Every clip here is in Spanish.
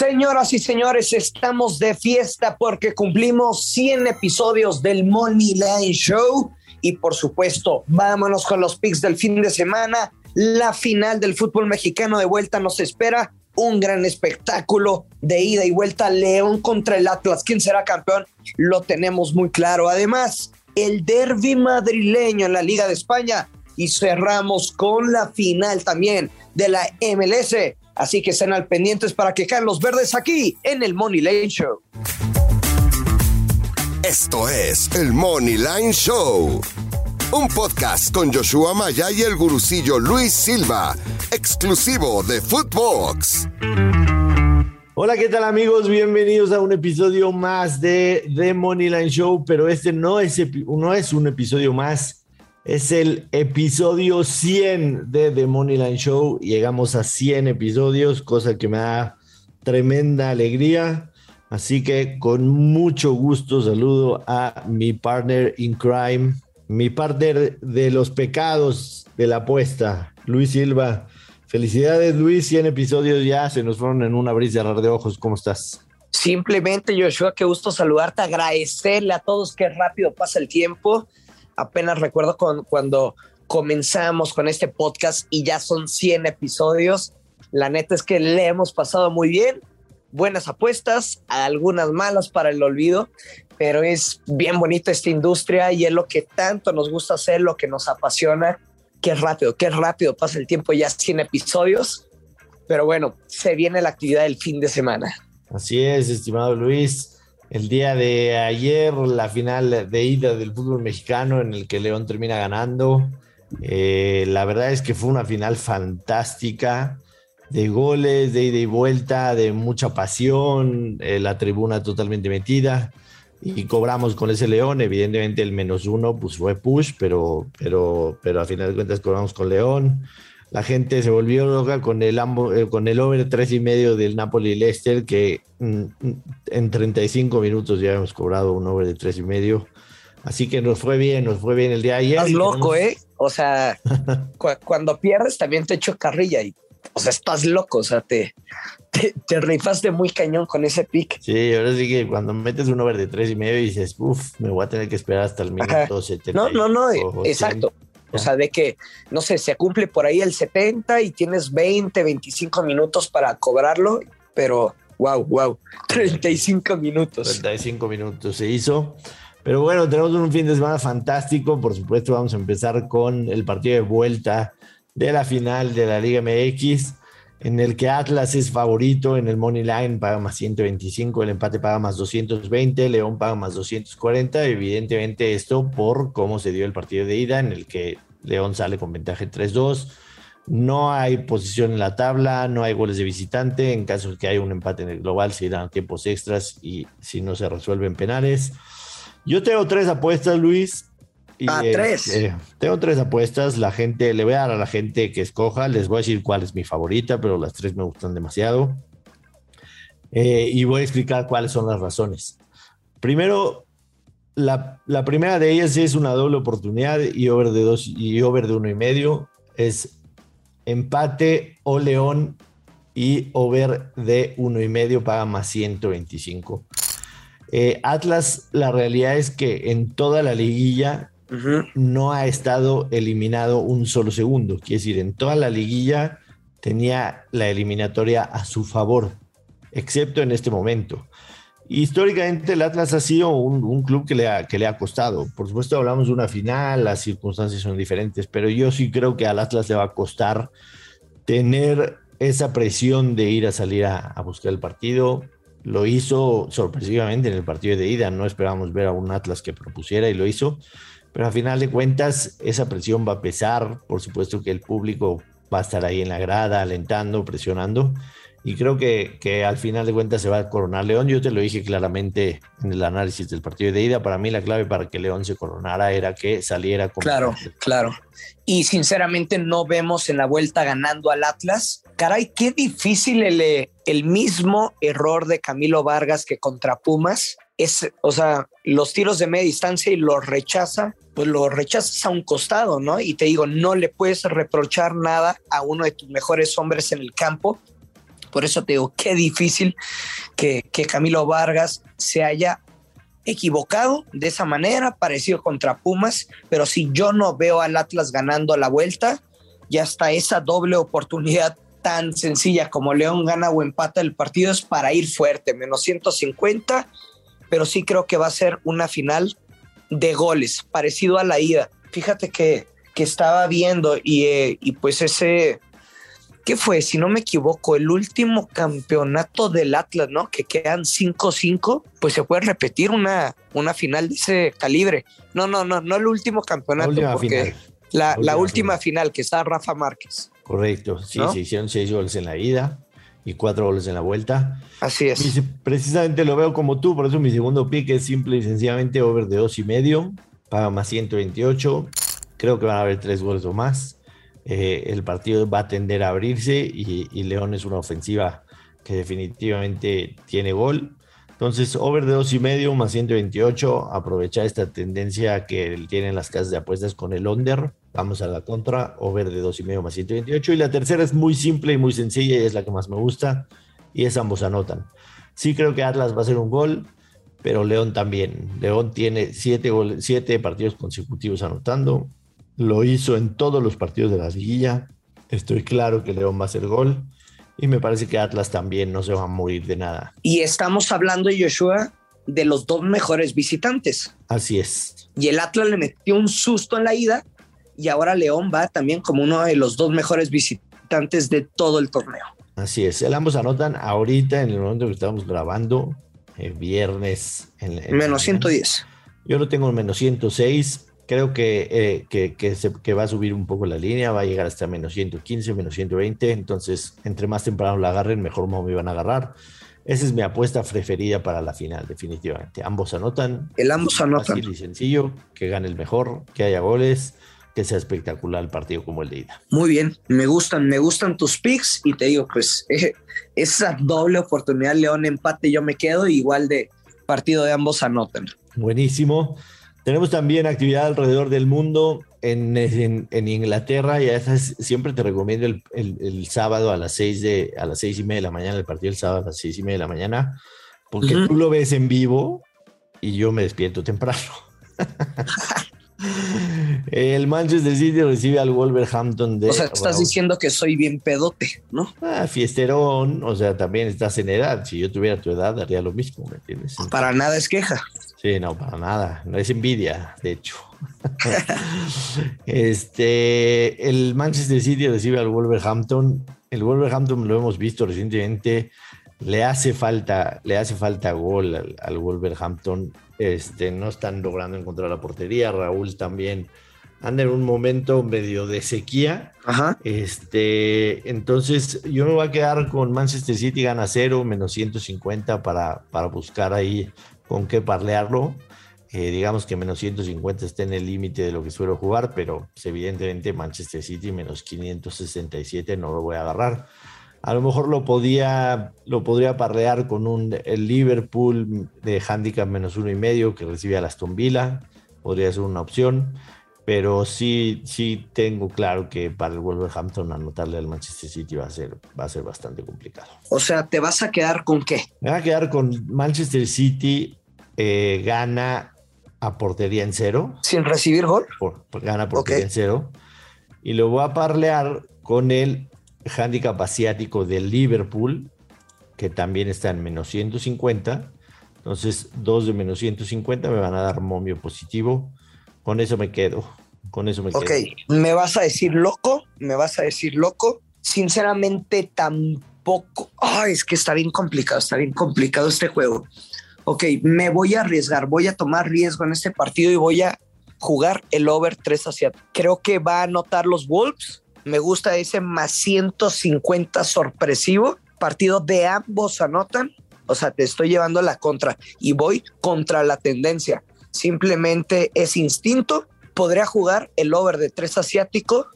Señoras y señores, estamos de fiesta porque cumplimos 100 episodios del Money Line Show y por supuesto, vámonos con los picks del fin de semana. La final del fútbol mexicano de vuelta nos espera. Un gran espectáculo de ida y vuelta. León contra el Atlas. ¿Quién será campeón? Lo tenemos muy claro. Además, el derby madrileño en la Liga de España. Y cerramos con la final también de la MLS. Así que estén al pendientes para que caen los verdes aquí en el Money Lane Show. Esto es el Money Line Show, un podcast con Joshua Maya y el gurucillo Luis Silva, exclusivo de Footbox. Hola, ¿qué tal amigos? Bienvenidos a un episodio más de The Money Line Show, pero este no es, no es un episodio más, es el episodio 100 de The Money Line Show. Llegamos a 100 episodios, cosa que me da tremenda alegría. Así que con mucho gusto saludo a mi partner in crime, mi partner de los pecados de la apuesta, Luis Silva. Felicidades Luis, 100 episodios ya, se nos fueron en un abrir y cerrar de ojos. ¿Cómo estás? Simplemente Joshua, qué gusto saludarte, agradecerle a todos qué rápido pasa el tiempo. Apenas recuerdo cuando comenzamos con este podcast y ya son 100 episodios. La neta es que le hemos pasado muy bien buenas apuestas, algunas malas para el olvido, pero es bien bonita esta industria y es lo que tanto nos gusta hacer, lo que nos apasiona. Qué rápido, qué rápido pasa el tiempo, ya 100 episodios, pero bueno, se viene la actividad del fin de semana. Así es, estimado Luis. El día de ayer, la final de ida del fútbol mexicano en el que León termina ganando. Eh, la verdad es que fue una final fantástica de goles, de ida y vuelta, de mucha pasión, eh, la tribuna totalmente metida y cobramos con ese León. Evidentemente el menos uno pues fue push, pero, pero, pero a final de cuentas cobramos con León. La gente se volvió loca con el, eh, con el over tres y medio del Napoli Leicester, que mm, en 35 minutos ya hemos cobrado un over de tres y medio. Así que nos fue bien, nos fue bien el día de ayer. Estás loco, ¿eh? O sea, cuando pierdes también te echo carrilla y o sea, estás loco, o sea, te, te, rifaste muy cañón con ese pick. Sí, ahora sí que cuando metes un over de tres y medio y dices, uff, me voy a tener que esperar hasta el minuto 70. No, no, no, exacto. O sea, de que, no sé, se cumple por ahí el 70 y tienes 20, 25 minutos para cobrarlo, pero wow, wow, 35 minutos. 35 minutos se hizo. Pero bueno, tenemos un fin de semana fantástico. Por supuesto, vamos a empezar con el partido de vuelta de la final de la Liga MX, en el que Atlas es favorito, en el Money Line paga más 125, el empate paga más 220, León paga más 240, evidentemente esto por cómo se dio el partido de ida, en el que León sale con ventaja 3-2. No hay posición en la tabla, no hay goles de visitante. En caso de que haya un empate en el global, se irán tiempos extras y si no se resuelven penales. Yo tengo tres apuestas, Luis. Ah, tres. Eh, tengo tres apuestas. La gente, le voy a dar a la gente que escoja. Les voy a decir cuál es mi favorita, pero las tres me gustan demasiado. Eh, y voy a explicar cuáles son las razones. Primero, la, primera de ellas es una doble oportunidad y over de dos y over de uno y medio. Es empate o León y over de uno y medio paga más 125. Eh, Atlas, la realidad es que en toda la liguilla no ha estado eliminado un solo segundo. Quiere decir, en toda la liguilla tenía la eliminatoria a su favor, excepto en este momento. Históricamente el Atlas ha sido un, club que le, ha, costado. Por supuesto hablamos de una final, las circunstancias son diferentes, pero yo sí creo que al Atlas le va a costar tener esa presión de ir a salir a, a buscar el partido. Lo hizo sorpresivamente en el partido de ida, no esperábamos ver a un Atlas que propusiera y lo hizo pero a final de cuentas esa presión va a pesar, por supuesto que el público va a estar ahí en la grada, alentando, presionando, y creo que, que, al final de cuentas se va a coronar León. Yo te lo dije claramente en el análisis del partido de ida. Para mí la clave para que León se coronara era que saliera con... Claro, claro. Y sinceramente no vemos en la vuelta ganando al Atlas. Caray, qué difícil el, el mismo error de Camilo Vargas que contra Pumas es, o sea, los tiros de media distancia y los rechaza, pues lo rechazas a un costado, ¿no? Y te digo, no le puedes reprochar nada a uno de tus mejores hombres en el campo, Por eso te digo, qué difícil que, que Camilo Vargas se haya equivocado de esa manera, parecido contra Pumas, pero si yo no veo al Atlas ganando la vuelta, ya está esa doble oportunidad tan sencilla como León gana o empata el partido es para ir fuerte, menos 150, pero sí creo que va a ser una final de goles, parecido a la ida. Fíjate que, que estaba viendo y, eh, y pues ese, ¿qué fue? Si no me equivoco, el último campeonato del Atlas, ¿no? Que quedan 5-5, pues se puede repetir una, una final de ese calibre. No, no, no, no el último campeonato, La última porque final. la, La la última última final que está Rafa Márquez. Correcto, sí, ¿No? se hicieron seis goles en la ida y cuatro goles en la vuelta. Así es. Y precisamente lo veo como tú, por eso mi segundo pick es simple y sencillamente over de dos y medio, paga más 128. Creo que van a haber tres goles o más. Eh, el partido va a tender a abrirse y, y León es una ofensiva que definitivamente tiene gol. Entonces, over de dos y medio más 128, aprovechar esta tendencia que tienen las casas de apuestas con el under. Vamos a la contra, over de dos y medio más 128. Y la tercera es muy simple y muy sencilla y es la que más me gusta y es ambos anotan. Sí creo que Atlas va a hacer un gol, pero León también. León tiene siete, goles, siete partidos consecutivos anotando. Lo hizo en todos los partidos de la liguilla. Estoy claro que León va a hacer gol. Y me parece que Atlas también no se va a morir de nada. Y estamos hablando, Joshua, de los dos mejores visitantes. Así es. Y el Atlas le metió un susto en la ida y ahora León va también como uno de los dos mejores visitantes de todo el torneo. Así es. El ambos anotan ahorita en el momento que estamos grabando, el viernes. En, en Menos 110. Yo lo tengo en menos 106. Creo que, eh, que, que, se, que, va a subir un poco la línea, va a llegar hasta menos 115, menos 120. Entonces, entre más temprano la agarren, mejor me van a agarrar. Esa es mi apuesta preferida para la final, definitivamente. Ambos anotan. El ambos anotan. Fácil y sencillo, que gane el mejor, que haya goles, que sea espectacular el partido como el de ida. Muy bien, me gustan, me gustan tus picks y te digo, pues eh, esa doble oportunidad, León empate, yo me quedo igual de partido de ambos anotan. Buenísimo. Tenemos también actividad alrededor del mundo en, en, en Inglaterra y a esas siempre te recomiendo el, el, el, sábado a las seis de a las seis y media de la mañana, el partido el sábado a las seis y media de la mañana, porque uh -huh. tú lo ves en vivo y yo me despierto temprano. el Manchester City recibe al Wolverhampton de. O sea, estás diciendo que soy bien pedote, ¿no? Ah, fiesterón, o sea, también estás en edad. Si yo tuviera tu edad, haría lo mismo, ¿me entiendes? Entonces, para nada es queja. Sí, no, para nada. No es envidia, de hecho. este, el Manchester City recibe al Wolverhampton. El Wolverhampton lo hemos visto recientemente. Le hace falta, le hace falta gol al, al Wolverhampton. Este, no están logrando encontrar la portería. Raúl también anda en un momento medio de sequía. Ajá. Este, entonces yo me voy a quedar con Manchester City gana cero, menos 150 para, para buscar ahí con qué parlearlo. Eh, digamos que menos 150 está en el límite de lo que suelo jugar, pero pues, evidentemente Manchester City menos 567 no lo voy a agarrar. A lo mejor lo podía, lo podría parlear con un el Liverpool de handicap menos uno y medio que recibe a Aston Villa, podría ser una opción, pero sí, sí tengo claro que para el Wolverhampton anotarle al Manchester City va a ser, va a ser bastante complicado. O sea, ¿te vas a quedar con qué? Me voy a quedar con Manchester City eh, gana a portería en cero. ¿Sin recibir gol? Por, por, gana portería okay. en cero. Y lo voy a parlear con el handicap asiático del Liverpool, que también está en menos 150. Entonces, dos de menos 150 me van a dar momio positivo. Con eso me quedo. Con eso me Ok, quedo. me vas a decir loco, me vas a decir loco. Sinceramente, tampoco. Ay, es que está bien complicado, está bien complicado este juego ok, me voy a arriesgar, voy a tomar riesgo en este partido y voy a jugar el over 3 hacia. Creo que va a anotar los Wolves. Me gusta ese más 150 sorpresivo. Partido de ambos anotan. O sea, te estoy llevando a la contra y voy contra la tendencia. Simplemente es instinto. Podría jugar el over de 3 asiático,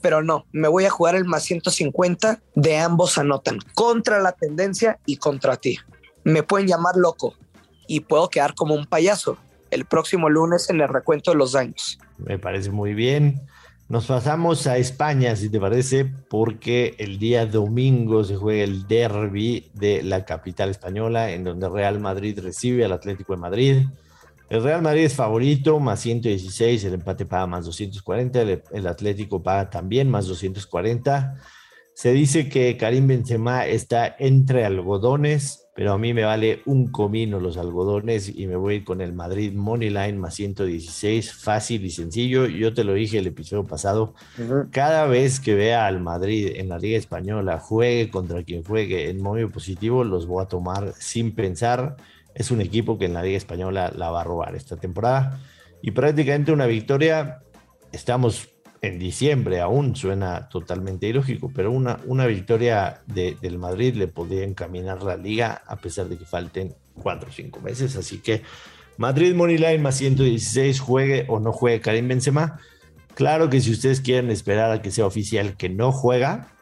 pero no, me voy a jugar el más 150 de ambos anotan. Contra la tendencia y contra ti. Me pueden llamar loco, y puedo quedar como un payaso el próximo lunes en el recuento de los daños. Me parece muy bien. Nos pasamos a España, si te parece, porque el día domingo se juega el derby de la capital española, en donde Real Madrid recibe al Atlético de Madrid. El Real Madrid es favorito, más 116, el empate paga más 240, el, el Atlético paga también más 240. Se dice que Karim Benzema está entre algodones, pero a mí me vale un comino los algodones y me voy con el Madrid Moneyline más 116, fácil y sencillo. Yo te lo dije el episodio pasado, cada vez que vea al Madrid en la Liga Española, juegue contra quien juegue en modo positivo, los voy a tomar sin pensar. Es un equipo que en la Liga Española la va a robar esta temporada y prácticamente una victoria. Estamos en diciembre aún suena totalmente ilógico, pero una, una victoria del Madrid le podría encaminar la liga a pesar de que falten cuatro o cinco meses. Así que Madrid Moneyline más 116, juegue o no juegue Karim Benzema. Claro que si ustedes quieren esperar a que sea oficial que no juega,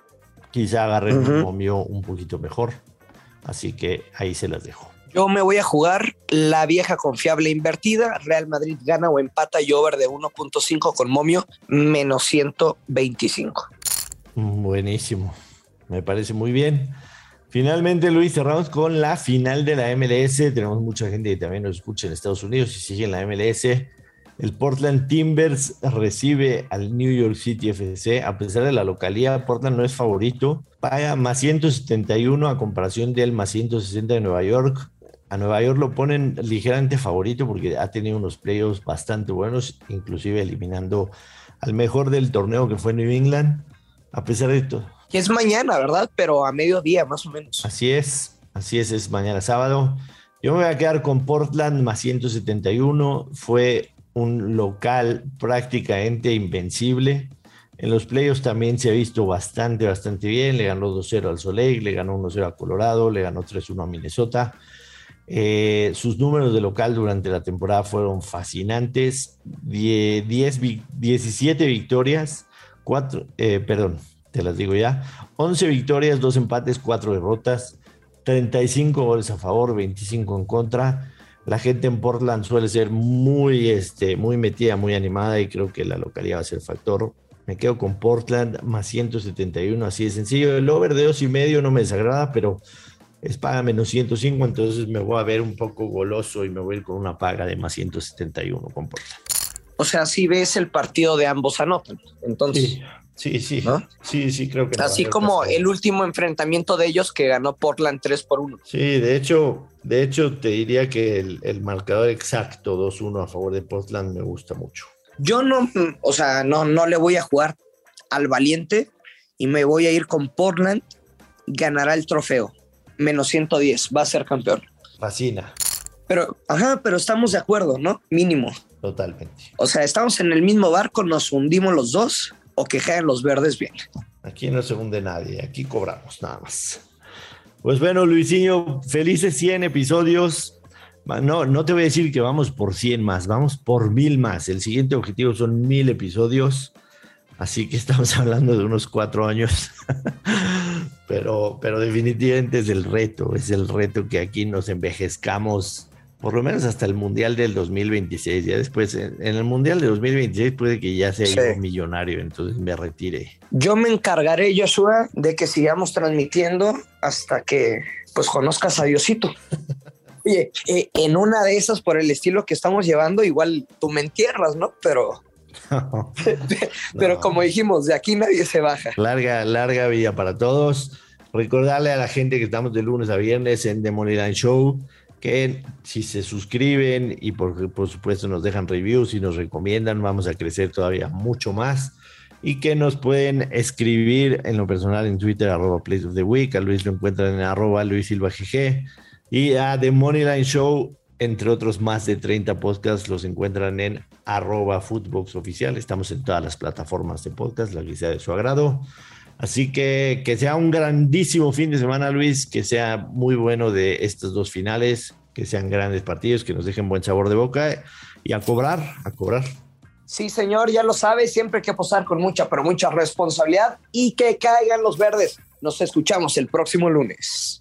quizá agarren un momio un poquito mejor. Así que ahí se las dejo. Yo me voy a jugar la vieja confiable invertida. Real Madrid gana o empata y over de 1.5 con momio menos 125. Buenísimo. Me parece muy bien. Finalmente, Luis, cerramos con la final de la MLS. Tenemos mucha gente que también nos escucha en Estados Unidos y sigue en la MLS. El Portland Timbers recibe al New York City FC. A pesar de la localidad, Portland no es favorito. Paga más 171 a comparación del más 160 de Nueva York. A Nueva York lo ponen ligeramente favorito porque ha tenido unos playoffs bastante buenos, inclusive eliminando al mejor del torneo que fue New England, a pesar de todo. Que es mañana, ¿verdad? Pero a mediodía más o menos. Así es, así es, es mañana sábado. Yo me voy a quedar con Portland más 171. Fue un local prácticamente invencible. En los playoffs también se ha visto bastante, bastante bien. Le ganó 2-0 al Soleil, le ganó 1-0 a Colorado, le ganó 3-1 a Minnesota. Eh, sus números de local durante la temporada fueron fascinantes. 10, 17 victorias, 4, eh, perdón, te las digo ya. 11 victorias, 2 empates, 4 derrotas, 35 goles a favor, 25 en contra. La gente en Portland suele ser muy, este, muy metida, muy animada y creo que la localidad va a ser factor. Me quedo con Portland más 171, así de sencillo. El over de dos y medio no me desagrada, pero es paga menos 105, entonces me voy a ver un poco goloso y me voy a ir con una paga de más 171 con Portland. O sea, si ves el partido de ambos anotan, entonces. Sí, sí, sí, sí, creo que. Así como el último enfrentamiento de ellos que ganó Portland 3 por 1. Sí, de hecho, de hecho te diría que el, el marcador exacto 2-1 a favor de Portland me gusta mucho. Yo no, o sea, no, no le voy a jugar al valiente y me voy a ir con Portland, ganará el trofeo menos 110, va a ser campeón. Fascina. Pero, ajá, pero estamos de acuerdo, ¿no? Mínimo. Totalmente. O sea, estamos en el mismo barco, nos hundimos los dos o que caen los verdes bien. Aquí no se hunde nadie, aquí cobramos nada más. Pues bueno, Luisinho, felices 100 episodios. No, no te voy a decir que vamos por 100 más, vamos por mil más. El siguiente objetivo son mil episodios. Así que estamos hablando de unos cuatro años. Pero, pero definitivamente es el reto, es el reto que aquí nos envejezcamos por lo menos hasta el Mundial del 2026. Ya después, en, el Mundial del 2026 puede que ya sea un millonario, entonces me retire. Yo me encargaré, Joshua, de que sigamos transmitiendo hasta que pues conozcas a Diosito. Oye, eh, en una de esas, por el estilo que estamos llevando, igual tú me entierras, ¿no? Pero Pero como dijimos, de aquí nadie se baja. Larga, larga vida para todos. Recordarle a la gente que estamos de lunes a viernes en The Moneyline Show que si se suscriben y por, por supuesto nos dejan reviews y nos recomiendan, vamos a crecer todavía mucho más y que nos pueden escribir en lo personal en Twitter, arroba Place of the Week, a Luis lo encuentran en arroba Luis Silva GG y a The Moneyline Show entre otros más de 30 podcasts los encuentran en arroba Oficial. Estamos en todas las plataformas de podcast, la que sea de su agrado. Así que que sea un grandísimo fin de semana, Luis, que sea muy bueno de estos dos finales, que sean grandes partidos, que nos dejen buen sabor de boca y a cobrar, a cobrar. Sí, señor, ya lo sabe, siempre hay que posar con mucha, pero mucha responsabilidad y que caigan los verdes. Nos escuchamos el próximo lunes.